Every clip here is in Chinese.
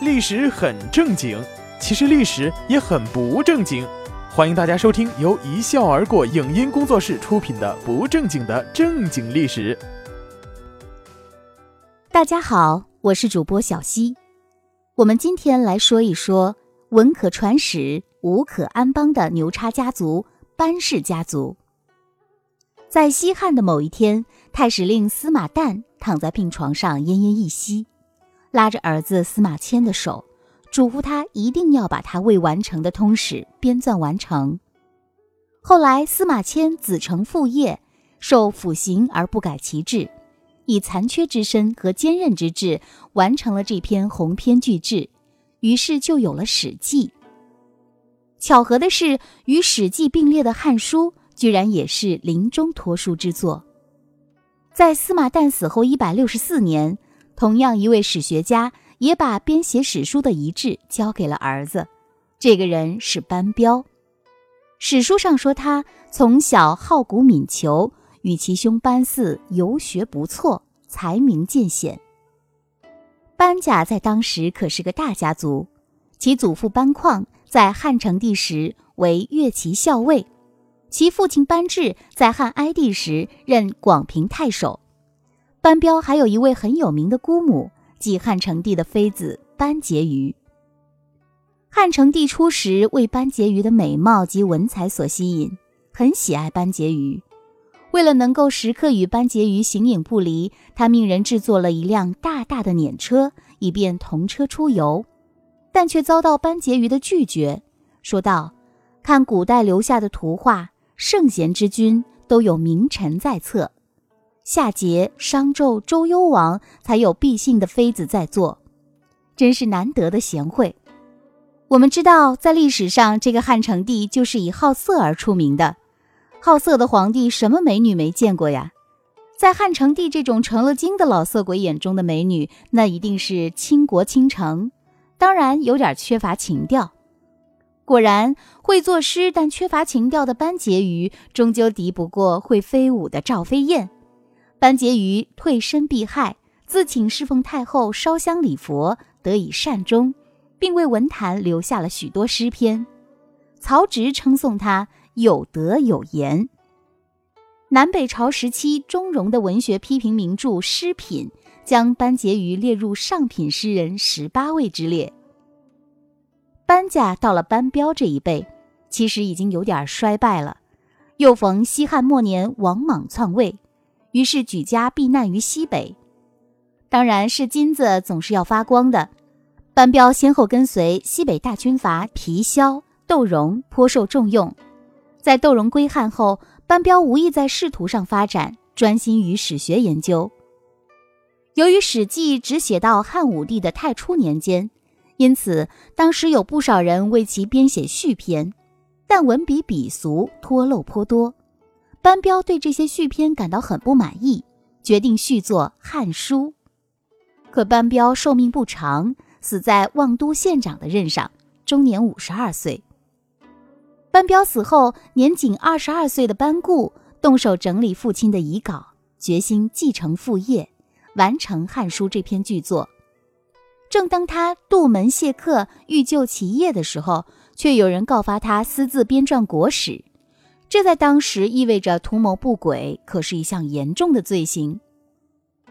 历史很正经，其实历史也很不正经。欢迎大家收听由一笑而过影音工作室出品的《不正经的正经历史》。大家好，我是主播小溪。我们今天来说一说文可传史、武可安邦的牛叉家族——班氏家族。在西汉的某一天，太史令司马旦躺在病床上奄奄一息，拉着儿子司马迁的手，嘱咐他一定要把他未完成的通史编纂完成。后来，司马迁子承父业，受腐刑而不改其志，以残缺之身和坚韧之志完成了这篇鸿篇巨制，于是就有了《史记》。巧合的是，与《史记》并列的《汉书》。居然也是临终托书之作。在司马旦死后一百六十四年，同样一位史学家也把编写史书的遗志交给了儿子。这个人是班彪。史书上说他从小好古敏求，与其兄班嗣游学不错，才名渐显。班家在当时可是个大家族，其祖父班况在汉成帝时为乐骑校尉。其父亲班智在汉哀帝时任广平太守，班彪还有一位很有名的姑母，即汉成帝的妃子班婕妤。汉成帝初时为班婕妤的美貌及文采所吸引，很喜爱班婕妤。为了能够时刻与班婕妤形影不离，他命人制作了一辆大大的辇车，以便同车出游，但却遭到班婕妤的拒绝，说道：“看古代留下的图画。”圣贤之君都有名臣在侧，夏桀、商纣、周幽王才有必姓的妃子在座，真是难得的贤惠。我们知道，在历史上，这个汉成帝就是以好色而出名的。好色的皇帝，什么美女没见过呀？在汉成帝这种成了精的老色鬼眼中的美女，那一定是倾国倾城，当然有点缺乏情调。果然会作诗但缺乏情调的班婕妤，终究敌不过会飞舞的赵飞燕。班婕妤退身避害，自请侍奉太后烧香礼佛，得以善终，并为文坛留下了许多诗篇。曹植称颂他有德有言。南北朝时期钟嵘的文学批评名著《诗品》，将班婕妤列入上品诗人十八位之列。班家到了班彪这一辈，其实已经有点衰败了。又逢西汉末年王莽篡位，于是举家避难于西北。当然是金子总是要发光的。班彪先后跟随西北大军阀皮萧、窦融，颇受重用。在窦融归汉后，班彪无意在仕途上发展，专心于史学研究。由于《史记》只写到汉武帝的太初年间。因此，当时有不少人为其编写续篇，但文笔鄙俗，脱漏颇多。班彪对这些续篇感到很不满意，决定续作《汉书》。可班彪寿命不长，死在望都县长的任上，终年五十二岁。班彪死后，年仅二十二岁的班固动手整理父亲的遗稿，决心继承父业，完成《汉书》这篇巨作。正当他杜门谢客欲就其业的时候，却有人告发他私自编撰国史，这在当时意味着图谋不轨，可是一项严重的罪行。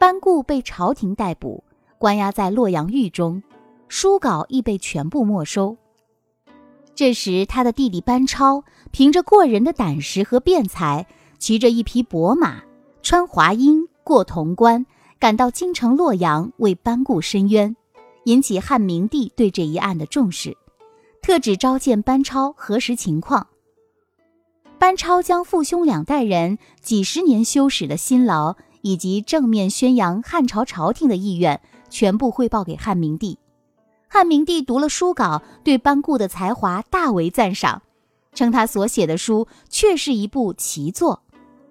班固被朝廷逮捕，关押在洛阳狱中，书稿亦被全部没收。这时，他的弟弟班超凭着过人的胆识和辩才，骑着一匹跛马，穿华阴过潼关，赶到京城洛阳为班固申冤。引起汉明帝对这一案的重视，特旨召见班超核实情况。班超将父兄两代人几十年修史的辛劳，以及正面宣扬汉朝朝廷的意愿，全部汇报给汉明帝。汉明帝读了书稿，对班固的才华大为赞赏，称他所写的书确是一部奇作。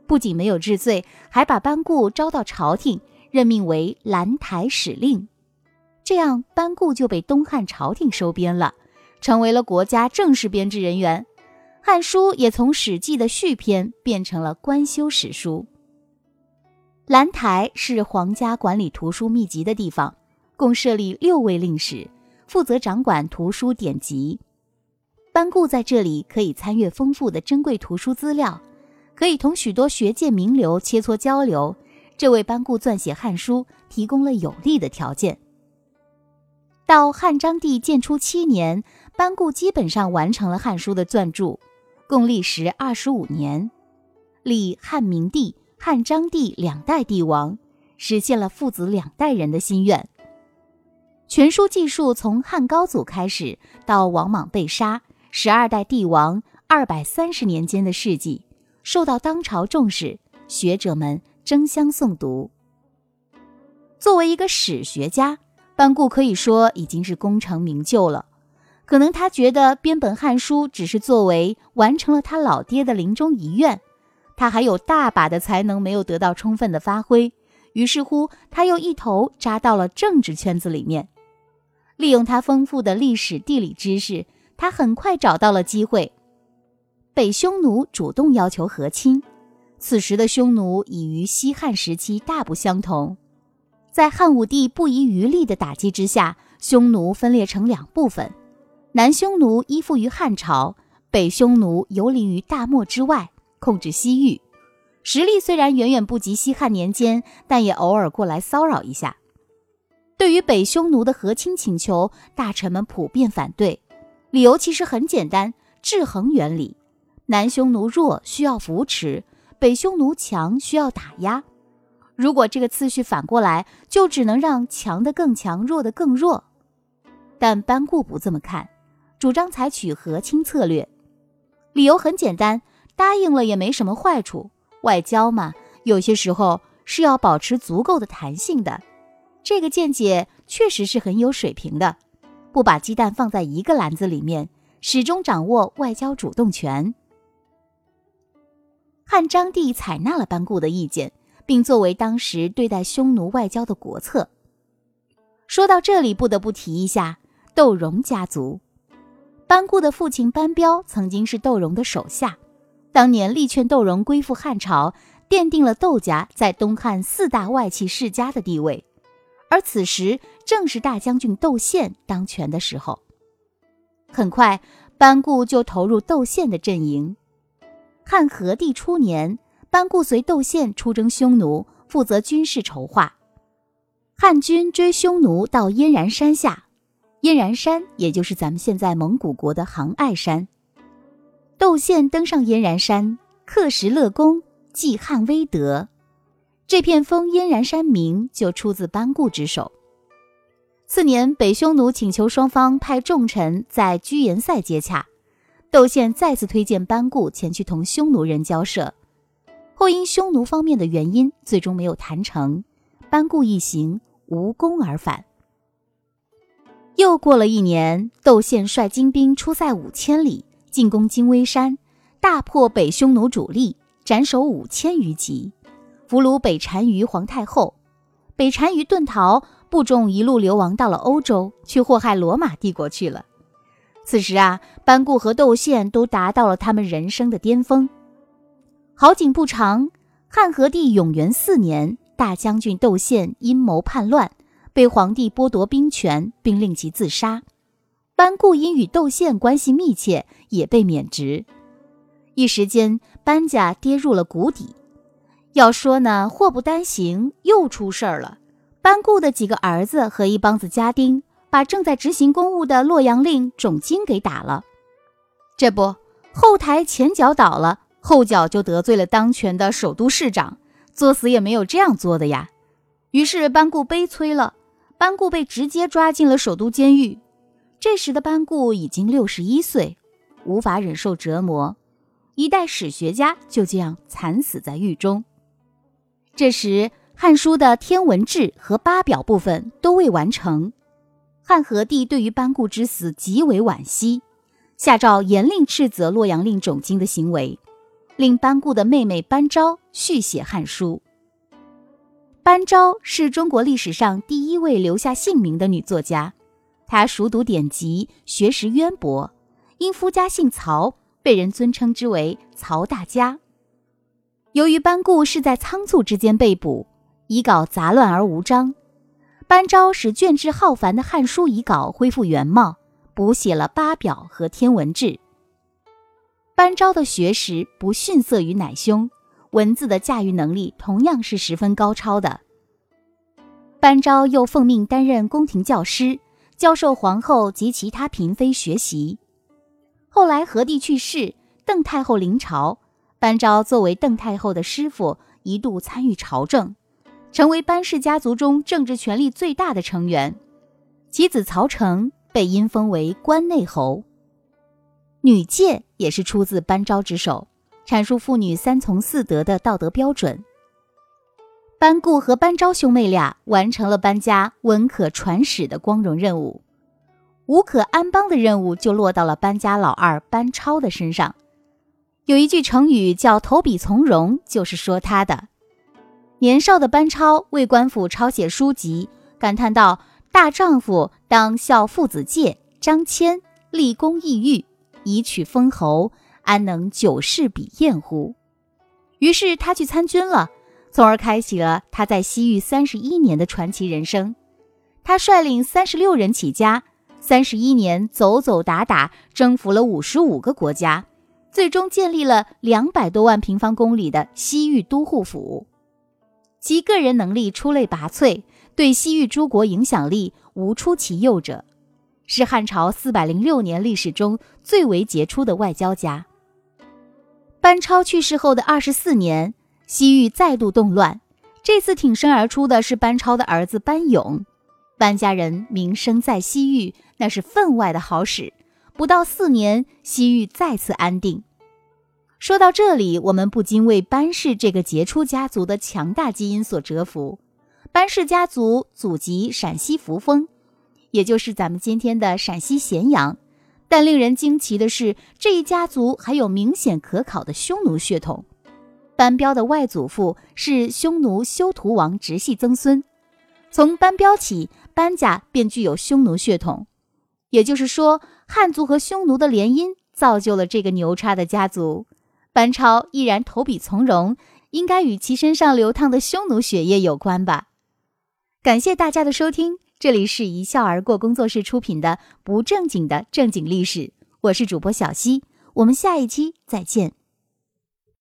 不仅没有治罪，还把班固招到朝廷，任命为兰台使令。这样，班固就被东汉朝廷收编了，成为了国家正式编制人员。《汉书》也从《史记》的续篇变成了官修史书。兰台是皇家管理图书秘籍的地方，共设立六位令史，负责掌管图书典籍。班固在这里可以参阅丰富的珍贵图书资料，可以同许多学界名流切磋交流，这为班固撰写《汉书》提供了有利的条件。到汉章帝建初七年，班固基本上完成了《汉书》的撰著，共历时二十五年，立汉明帝、汉章帝两代帝王，实现了父子两代人的心愿。全书记述从汉高祖开始到王莽被杀。十二代帝王二百三十年间的事迹，受到当朝重视，学者们争相诵读。作为一个史学家，班固可以说已经是功成名就了。可能他觉得编本《汉书》只是作为完成了他老爹的临终遗愿，他还有大把的才能没有得到充分的发挥。于是乎，他又一头扎到了政治圈子里面，利用他丰富的历史地理知识。他很快找到了机会，北匈奴主动要求和亲。此时的匈奴已与西汉时期大不相同，在汉武帝不遗余力的打击之下，匈奴分裂成两部分：南匈奴依附于汉朝，北匈奴游离于大漠之外，控制西域。实力虽然远远不及西汉年间，但也偶尔过来骚扰一下。对于北匈奴的和亲请求，大臣们普遍反对。理由其实很简单，制衡原理：南匈奴弱，需要扶持；北匈奴强，需要打压。如果这个次序反过来，就只能让强的更强，弱的更弱。但班固不这么看，主张采取和亲策略。理由很简单，答应了也没什么坏处。外交嘛，有些时候是要保持足够的弹性的。这个见解确实是很有水平的。不把鸡蛋放在一个篮子里面，始终掌握外交主动权。汉章帝采纳了班固的意见，并作为当时对待匈奴外交的国策。说到这里，不得不提一下窦融家族。班固的父亲班彪曾经是窦融的手下，当年力劝窦融归附汉朝，奠定了窦家在东汉四大外戚世家的地位。而此时正是大将军窦宪当权的时候，很快班固就投入窦宪的阵营。汉和帝初年，班固随窦宪出征匈奴，负责军事筹划。汉军追匈奴到燕然山下，燕然山也就是咱们现在蒙古国的杭爱山。窦宪登上燕然山，刻石勒功，祭汉威德。这片封燕然山名就出自班固之手。次年，北匈奴请求双方派重臣在居延塞接洽，窦宪再次推荐班固前去同匈奴人交涉，后因匈奴方面的原因，最终没有谈成，班固一行无功而返。又过了一年，窦宪率精兵出塞五千里，进攻金微山，大破北匈奴主力，斩首五千余级。俘虏北单于皇太后，北单于遁逃，部众一路流亡到了欧洲，去祸害罗马帝国去了。此时啊，班固和窦宪都达到了他们人生的巅峰。好景不长，汉和帝永元四年，大将军窦宪阴谋叛乱，被皇帝剥夺兵权，并令其自杀。班固因与窦宪关系密切，也被免职。一时间，班家跌入了谷底。要说呢，祸不单行，又出事儿了。班固的几个儿子和一帮子家丁，把正在执行公务的洛阳令种金给打了。这不，后台前脚倒了，后脚就得罪了当权的首都市长，作死也没有这样做的呀。于是班固悲催了，班固被直接抓进了首都监狱。这时的班固已经六十一岁，无法忍受折磨，一代史学家就这样惨死在狱中。这时，《汉书》的天文志和八表部分都未完成。汉和帝对于班固之死极为惋惜，下诏严令斥责洛阳令种经的行为，令班固的妹妹班昭续写《汉书》。班昭是中国历史上第一位留下姓名的女作家，她熟读典籍，学识渊博，因夫家姓曹，被人尊称之为“曹大家”。由于班固是在仓促之间被捕，遗稿杂乱而无章，班昭使卷帙浩繁的《汉书》遗稿恢复原貌，补写了八表和天文志。班昭的学识不逊色于乃兄，文字的驾驭能力同样是十分高超的。班昭又奉命担任宫廷教师，教授皇后及其他嫔妃学习。后来和帝去世，邓太后临朝，班昭作为邓太后的师傅，一度参与朝政。成为班氏家族中政治权力最大的成员，其子曹成被阴封为关内侯。女诫也是出自班昭之手，阐述妇女三从四德的道德标准。班固和班昭兄妹俩完成了班家文可传史的光荣任务，武可安邦的任务就落到了班家老二班超的身上。有一句成语叫“投笔从戎”，就是说他的。年少的班超为官府抄写书籍，感叹道：“大丈夫当效父子戒，张骞立功异域，以取封侯，安能久视彼厌乎？”于是他去参军了，从而开启了他在西域三十一年的传奇人生。他率领三十六人起家，三十一年走走打打，征服了五十五个国家，最终建立了两百多万平方公里的西域都护府。其个人能力出类拔萃，对西域诸国影响力无出其右者，是汉朝四百零六年历史中最为杰出的外交家。班超去世后的二十四年，西域再度动乱，这次挺身而出的是班超的儿子班勇。班家人名声在西域那是分外的好使，不到四年，西域再次安定。说到这里，我们不禁为班氏这个杰出家族的强大基因所折服。班氏家族祖籍陕西扶风，也就是咱们今天的陕西咸阳。但令人惊奇的是，这一家族还有明显可考的匈奴血统。班彪的外祖父是匈奴休屠王直系曾孙，从班彪起，班家便具有匈奴血统。也就是说，汉族和匈奴的联姻造就了这个牛叉的家族。班超依然投笔从戎，应该与其身上流淌的匈奴血液有关吧？感谢大家的收听，这里是一笑而过工作室出品的不正经的正经历史，我是主播小溪，我们下一期再见。